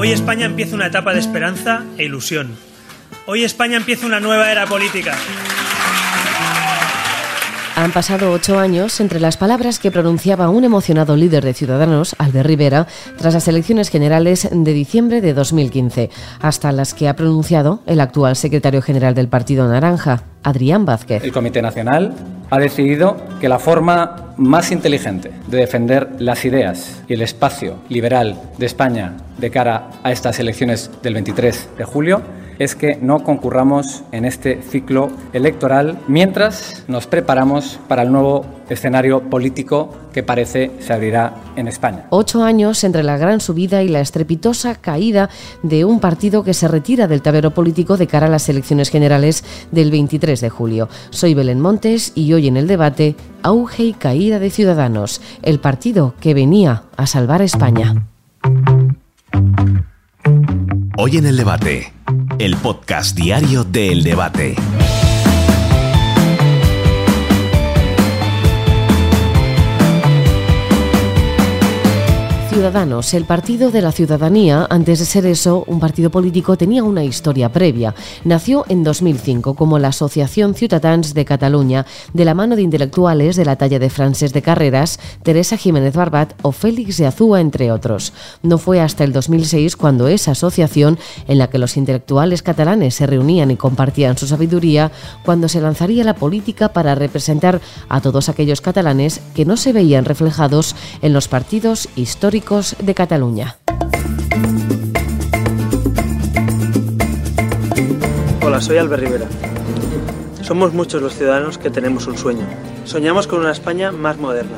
Hoy España empieza una etapa de esperanza e ilusión. Hoy España empieza una nueva era política. Han pasado ocho años entre las palabras que pronunciaba un emocionado líder de Ciudadanos, Albert Rivera, tras las elecciones generales de diciembre de 2015, hasta las que ha pronunciado el actual secretario general del Partido Naranja, Adrián Vázquez. El Comité Nacional ha decidido que la forma más inteligente de defender las ideas y el espacio liberal de España de cara a estas elecciones del 23 de julio es que no concurramos en este ciclo electoral mientras nos preparamos para el nuevo escenario político que parece se abrirá en España. Ocho años entre la gran subida y la estrepitosa caída de un partido que se retira del tablero político de cara a las elecciones generales del 23 de julio. Soy Belén Montes y hoy en el debate Auge y caída de Ciudadanos, el partido que venía a salvar a España. Hoy en el debate, el podcast diario de El Debate. Ciudadanos, el partido de la ciudadanía, antes de ser eso, un partido político, tenía una historia previa. Nació en 2005 como la Asociación Ciutadans de Cataluña, de la mano de intelectuales de la talla de Frances de Carreras, Teresa Jiménez Barbat o Félix de Azúa, entre otros. No fue hasta el 2006 cuando esa asociación, en la que los intelectuales catalanes se reunían y compartían su sabiduría, cuando se lanzaría la política para representar a todos aquellos catalanes que no se veían reflejados en los partidos históricos de Cataluña. Hola, soy Albert Rivera. Somos muchos los ciudadanos que tenemos un sueño. Soñamos con una España más moderna,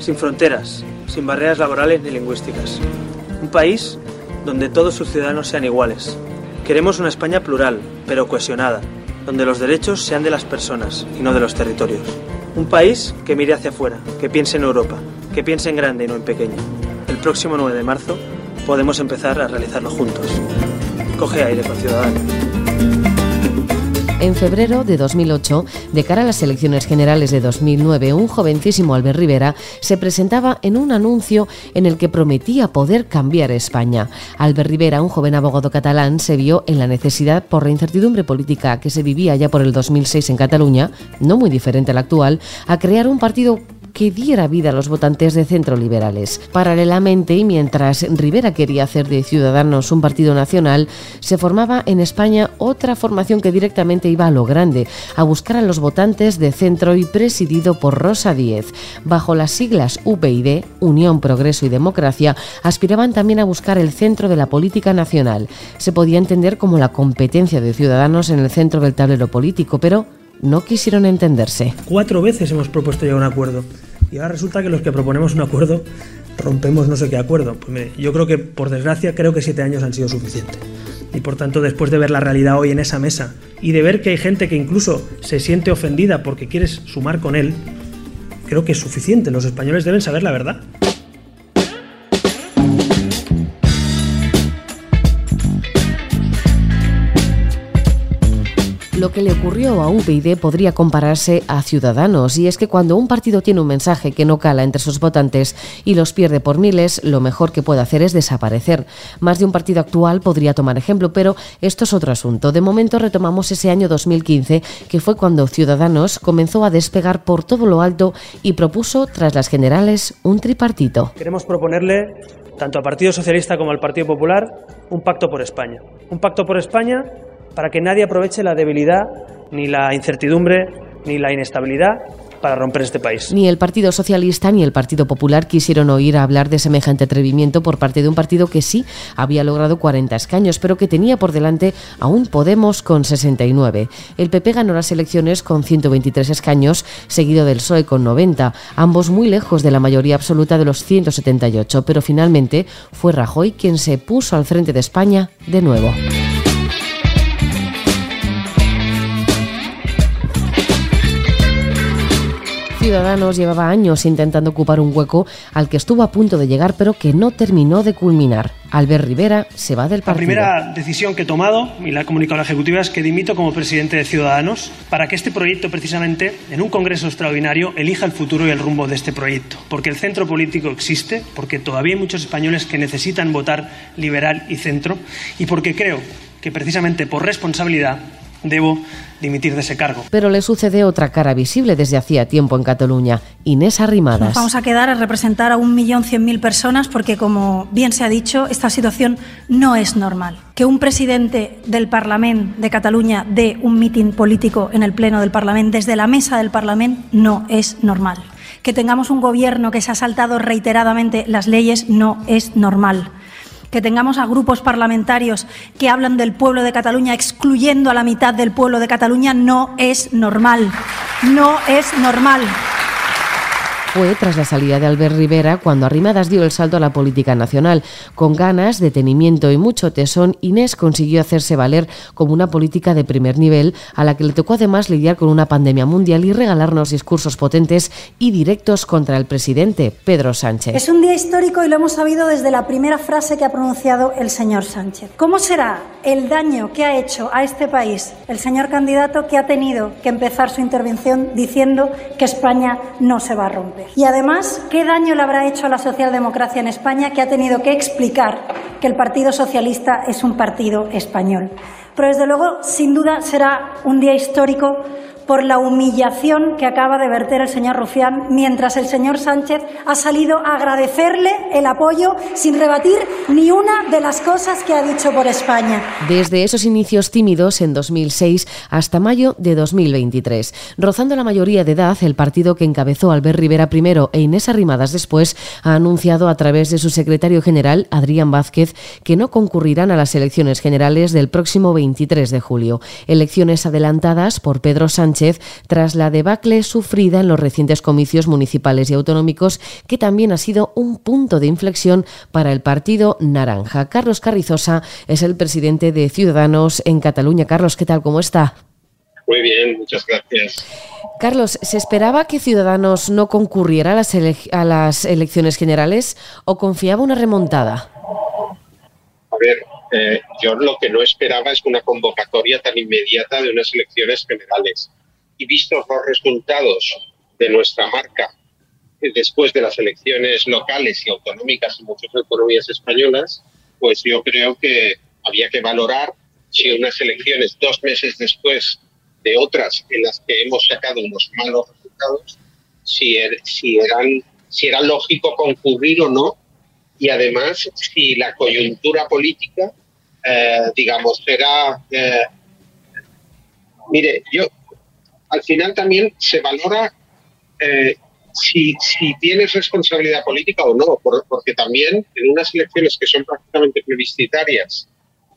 sin fronteras, sin barreras laborales ni lingüísticas. Un país donde todos sus ciudadanos sean iguales. Queremos una España plural, pero cohesionada, donde los derechos sean de las personas y no de los territorios. Un país que mire hacia afuera, que piense en Europa, que piense en grande y no en pequeño próximo 9 de marzo podemos empezar a realizarlo juntos. Coge aire con Ciudadanos. En febrero de 2008, de cara a las elecciones generales de 2009, un jovencísimo Albert Rivera se presentaba en un anuncio en el que prometía poder cambiar España. Albert Rivera, un joven abogado catalán, se vio en la necesidad por la incertidumbre política que se vivía ya por el 2006 en Cataluña, no muy diferente al actual, a crear un partido que diera vida a los votantes de centro liberales. Paralelamente, y mientras Rivera quería hacer de Ciudadanos un partido nacional, se formaba en España otra formación que directamente iba a lo grande, a buscar a los votantes de centro y presidido por Rosa Díez. Bajo las siglas UPyD, Unión, Progreso y Democracia, aspiraban también a buscar el centro de la política nacional. Se podía entender como la competencia de Ciudadanos en el centro del tablero político, pero no quisieron entenderse. Cuatro veces hemos propuesto llegar a un acuerdo. Y ahora resulta que los que proponemos un acuerdo rompemos no sé qué acuerdo. Pues yo creo que, por desgracia, creo que siete años han sido suficientes. Y por tanto, después de ver la realidad hoy en esa mesa y de ver que hay gente que incluso se siente ofendida porque quieres sumar con él, creo que es suficiente. Los españoles deben saber la verdad. Lo que le ocurrió a UPyD podría compararse a Ciudadanos, y es que cuando un partido tiene un mensaje que no cala entre sus votantes y los pierde por miles, lo mejor que puede hacer es desaparecer. Más de un partido actual podría tomar ejemplo, pero esto es otro asunto. De momento retomamos ese año 2015, que fue cuando Ciudadanos comenzó a despegar por todo lo alto y propuso, tras las generales, un tripartito. Queremos proponerle tanto al Partido Socialista como al Partido Popular un pacto por España. Un pacto por España para que nadie aproveche la debilidad, ni la incertidumbre, ni la inestabilidad para romper este país. Ni el Partido Socialista ni el Partido Popular quisieron oír hablar de semejante atrevimiento por parte de un partido que sí había logrado 40 escaños, pero que tenía por delante a un Podemos con 69. El PP ganó las elecciones con 123 escaños, seguido del PSOE con 90, ambos muy lejos de la mayoría absoluta de los 178, pero finalmente fue Rajoy quien se puso al frente de España de nuevo. Ciudadanos llevaba años intentando ocupar un hueco al que estuvo a punto de llegar pero que no terminó de culminar. Albert Rivera se va del partido. La primera decisión que he tomado, y la he comunicado a la Ejecutiva, es que dimito como presidente de Ciudadanos para que este proyecto, precisamente, en un Congreso extraordinario, elija el futuro y el rumbo de este proyecto. Porque el centro político existe, porque todavía hay muchos españoles que necesitan votar liberal y centro, y porque creo que, precisamente por responsabilidad, debo dimitir de ese cargo. Pero le sucede otra cara visible desde hacía tiempo en Cataluña, Inés Arrimadas. Nos vamos a quedar a representar a un millón cien mil personas porque, como bien se ha dicho, esta situación no es normal. Que un presidente del Parlamento de Cataluña dé un mitin político en el Pleno del Parlamento desde la mesa del Parlamento no es normal. Que tengamos un gobierno que se ha saltado reiteradamente las leyes no es normal que tengamos a grupos parlamentarios que hablan del pueblo de Cataluña excluyendo a la mitad del pueblo de Cataluña no es normal. No es normal fue tras la salida de Albert Rivera cuando Arrimadas dio el salto a la política nacional. Con ganas, detenimiento y mucho tesón, Inés consiguió hacerse valer como una política de primer nivel a la que le tocó además lidiar con una pandemia mundial y regalarnos discursos potentes y directos contra el presidente, Pedro Sánchez. Es un día histórico y lo hemos sabido desde la primera frase que ha pronunciado el señor Sánchez. ¿Cómo será el daño que ha hecho a este país el señor candidato que ha tenido que empezar su intervención diciendo que España no se va a romper? Y además, ¿qué daño le habrá hecho a la socialdemocracia en España que ha tenido que explicar que el Partido Socialista es un partido español? Pero desde luego, sin duda, será un día histórico por la humillación que acaba de verter el señor Rufián, mientras el señor Sánchez ha salido a agradecerle el apoyo sin rebatir ni una de las cosas que ha dicho por España. Desde esos inicios tímidos en 2006 hasta mayo de 2023, rozando la mayoría de edad, el partido que encabezó Albert Rivera primero e Inés Arrimadas después ha anunciado a través de su secretario general, Adrián Vázquez, que no concurrirán a las elecciones generales del próximo 23 de julio. Elecciones adelantadas por Pedro Sánchez tras la debacle sufrida en los recientes comicios municipales y autonómicos, que también ha sido un punto de inflexión para el partido naranja. Carlos Carrizosa es el presidente de Ciudadanos en Cataluña. Carlos, ¿qué tal? ¿Cómo está? Muy bien, muchas gracias. Carlos, ¿se esperaba que Ciudadanos no concurriera a las, a las elecciones generales o confiaba una remontada? A ver, eh, yo lo que no esperaba es una convocatoria tan inmediata de unas elecciones generales y vistos los resultados de nuestra marca después de las elecciones locales y autonómicas en muchas economías españolas, pues yo creo que había que valorar si unas elecciones dos meses después de otras en las que hemos sacado unos malos resultados, si, er, si, eran, si era lógico concurrir o no, y además si la coyuntura política, eh, digamos, era... Eh, mire, yo al final también se valora eh, si, tienes responsabilidad política o no, porque también en unas elecciones que son prácticamente plebiscitarias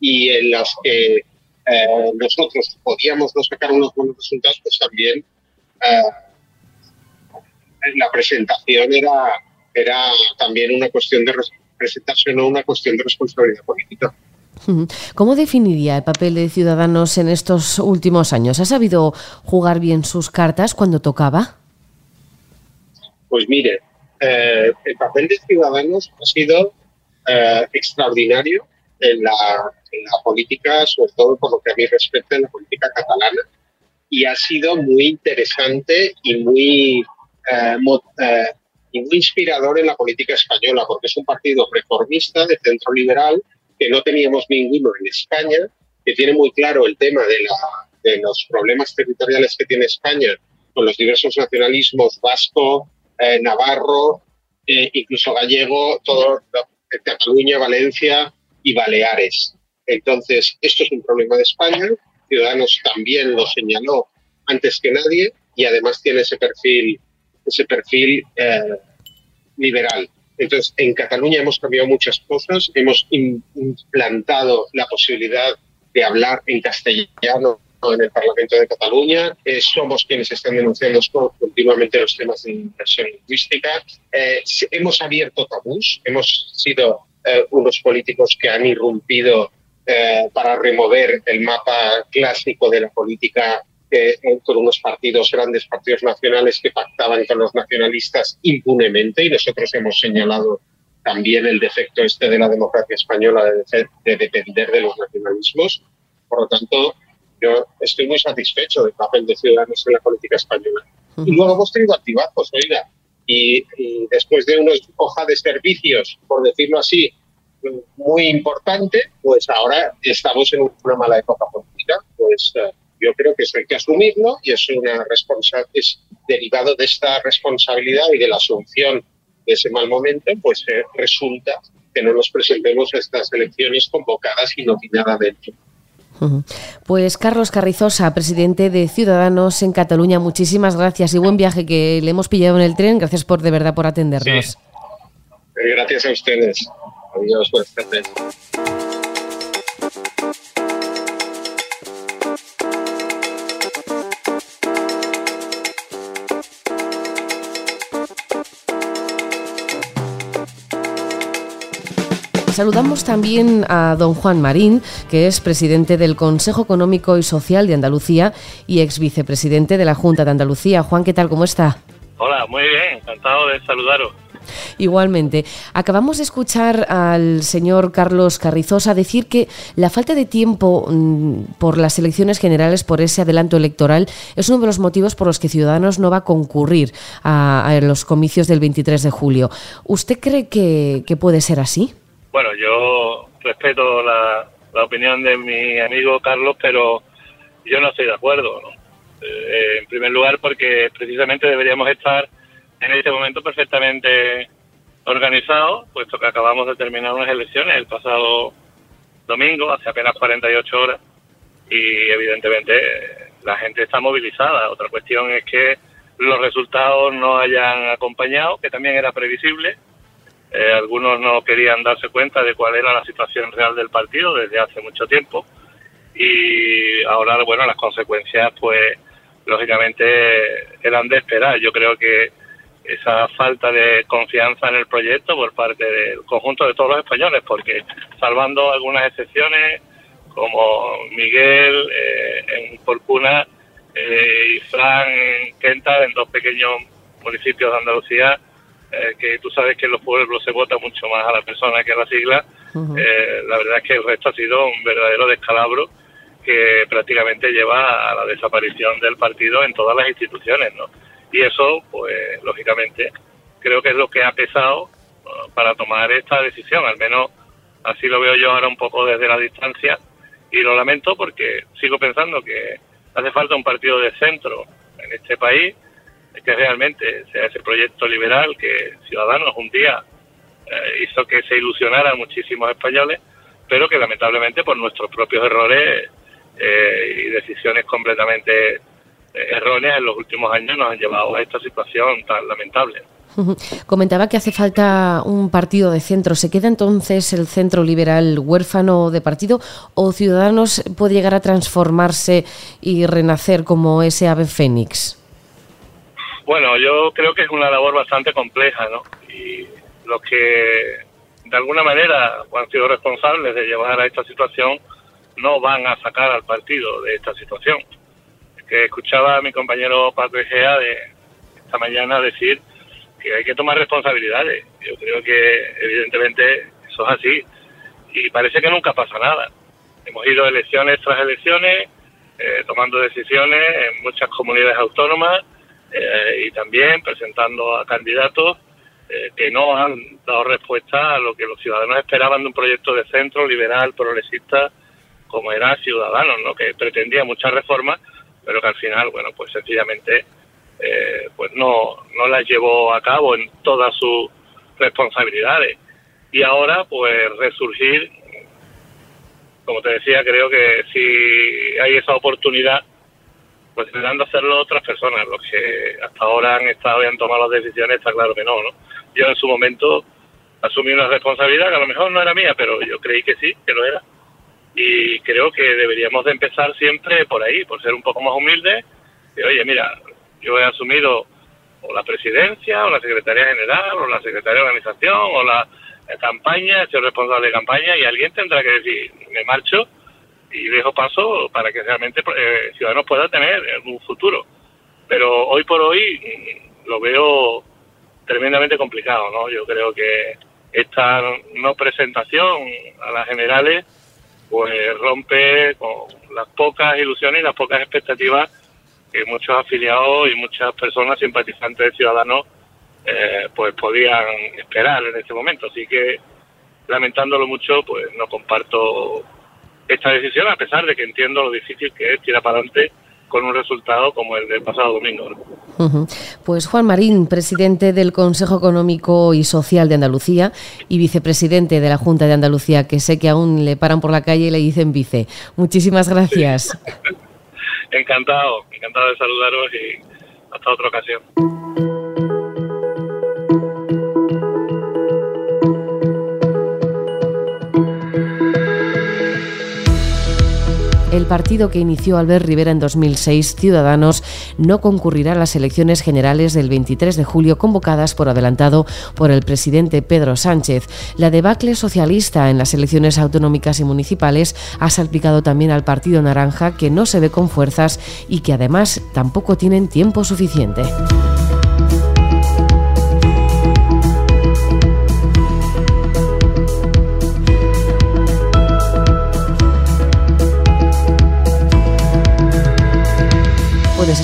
y en las que eh, nosotros podíamos no sacar unos buenos resultados, pues también eh, la presentación era, era también una cuestión de presentación o una cuestión de responsabilidad política. ¿Cómo definiría el papel de Ciudadanos en estos últimos años? ¿Ha sabido jugar bien sus cartas cuando tocaba? Pues mire, eh, el papel de Ciudadanos ha sido eh, extraordinario en la, política, sobre todo por lo que a mí respecta en la política catalana, y ha sido muy interesante y muy, eh, y muy inspirador en la política española, porque es un partido reformista de centro liberal que no teníamos ninguno en España, que tiene muy claro el tema de, de los problemas territoriales que tiene España con los diversos nacionalismos vasco, eh, navarro, eh, incluso gallego, todo Cataluña, Valencia y Baleares. Entonces, esto es un problema de España. Ciudadanos también lo señaló antes que nadie y además tiene ese perfil, ese perfil eh, liberal. Entonces, en Cataluña hemos cambiado muchas cosas, hemos implantado la posibilidad de hablar en castellano en el Parlamento de Cataluña. Eh, somos quienes están denunciando continuamente los temas de inversión lingüística. Eh, hemos abierto tabús, hemos sido eh, unos políticos que han irrumpido para remover el mapa clásico de la política eh, con unos partidos, grandes partidos nacionales que pactaban con los nacionalistas impunemente y nosotros hemos señalado también el defecto este de la democracia española de, de depender de los nacionalismos. Por lo tanto, yo estoy muy satisfecho del papel de Ciudadanos en la política española. Y luego hemos tenido altibajos, oiga, y, y después de una hoja de servicios, por decirlo así, muy importante, pues ahora estamos en una mala época política. Pues eh, yo creo que eso hay que asumirlo y es una responsa es derivado de esta responsabilidad y de la asunción de ese mal momento, pues eh, resulta que no nos presentemos a estas elecciones convocadas inopinadamente. Pues Carlos Carrizosa, presidente de Ciudadanos en Cataluña, muchísimas gracias y buen viaje que le hemos pillado en el tren. Gracias por de verdad por atendernos. Sí. Gracias a ustedes. Adiós, buenas tardes. Saludamos también a don Juan Marín, que es presidente del Consejo Económico y Social de Andalucía y ex vicepresidente de la Junta de Andalucía. Juan, ¿qué tal? ¿Cómo está? Hola, muy bien, encantado de saludaros. Igualmente. Acabamos de escuchar al señor Carlos Carrizosa decir que la falta de tiempo mm, por las elecciones generales, por ese adelanto electoral, es uno de los motivos por los que Ciudadanos no va a concurrir a, los comicios del 23 de julio. ¿Usted cree que, puede ser así? Bueno, yo respeto la, opinión de mi amigo Carlos, pero yo no estoy de acuerdo. Eh, en primer lugar, porque precisamente deberíamos estar en este momento perfectamente organizado, puesto que acabamos de terminar unas elecciones el pasado domingo, hace apenas 48 horas, y evidentemente la gente está movilizada. Otra cuestión es que los resultados no hayan acompañado, que también era previsible. Eh, algunos no querían darse cuenta de cuál era la situación real del partido desde hace mucho tiempo. Y ahora, bueno, las consecuencias, pues, lógicamente eran de esperar. Yo creo que esa falta de confianza en el proyecto por parte del conjunto de todos los españoles, porque salvando algunas excepciones como Miguel eh, en Porcuna eh, y Fran en Quenta, en dos pequeños municipios de Andalucía, eh, que tú sabes que en los pueblos se vota mucho más a la persona que a la sigla, la verdad es que el resto ha sido un verdadero descalabro que prácticamente lleva a la desaparición del partido en todas las instituciones, ¿no? Y eso, pues, lógicamente, creo que es lo que ha pesado para tomar esta decisión. Al menos así lo veo yo ahora un poco desde la distancia. Y lo lamento porque sigo pensando que hace falta un partido de centro en este país que realmente sea ese proyecto liberal que Ciudadanos un día eh, hizo que se ilusionaran muchísimos españoles, pero que lamentablemente por nuestros propios errores eh, y decisiones completamente erróneas en los últimos años nos han llevado a esta situación tan lamentable. Comentaba que hace falta un partido de centro. ¿Se queda entonces el centro liberal huérfano de partido o Ciudadanos puede llegar a transformarse y renacer como ese ave fénix? Bueno, yo creo que es una labor bastante compleja, ¿no? Y los que de alguna manera han sido responsables de llevar a esta situación no van a sacar al partido de esta situación que escuchaba a mi compañero Paco Egea de esta mañana decir que hay que tomar responsabilidades. Yo creo que evidentemente eso es así y parece que nunca pasa nada. Hemos ido elecciones tras elecciones, eh, tomando decisiones en muchas comunidades autónomas eh, y también presentando a candidatos eh, que no han dado respuesta a lo que los ciudadanos esperaban de un proyecto de centro liberal, progresista, como era Ciudadanos, ¿no? que pretendía muchas reformas, pero que al final, bueno, pues sencillamente eh, pues no, no las llevó a cabo en todas sus responsabilidades. Y ahora, pues resurgir, como te decía, creo que si hay esa oportunidad, pues de hacerlo otras personas. Los que hasta ahora han estado y han tomado las decisiones, está claro que no, ¿no? Yo en su momento asumí una responsabilidad que a lo mejor no era mía, pero yo creí que sí, que lo era y creo que deberíamos de empezar siempre por ahí, por ser un poco más humildes. Y, oye, mira, yo he asumido o la presidencia, o la secretaría general, o la secretaría de organización, o la campaña, sido responsable de campaña, y alguien tendrá que decir, me marcho, y dejo paso para que realmente eh, Ciudadanos pueda tener un futuro. Pero hoy por hoy mm, lo veo tremendamente complicado, ¿no? Yo creo que esta no presentación a las generales pues rompe con las pocas ilusiones y las pocas expectativas que muchos afiliados y muchas personas simpatizantes de Ciudadanos eh, pues podían esperar en este momento. Así que lamentándolo mucho, pues no comparto esta decisión, a pesar de que entiendo lo difícil que es tirar para adelante con un resultado como el del pasado domingo. Pues Juan Marín, presidente del Consejo Económico y Social de Andalucía y vicepresidente de la Junta de Andalucía, que sé que aún le paran por la calle y le dicen vice. Muchísimas gracias. encantado, encantado de saludaros y hasta otra ocasión. El partido que inició Albert Rivera en 2006, Ciudadanos, no concurrirá a las elecciones generales del 23 de julio convocadas por adelantado por el presidente Pedro Sánchez. La debacle socialista en las elecciones autonómicas y municipales ha salpicado también al Partido Naranja, que no se ve con fuerzas y que además tampoco tienen tiempo suficiente.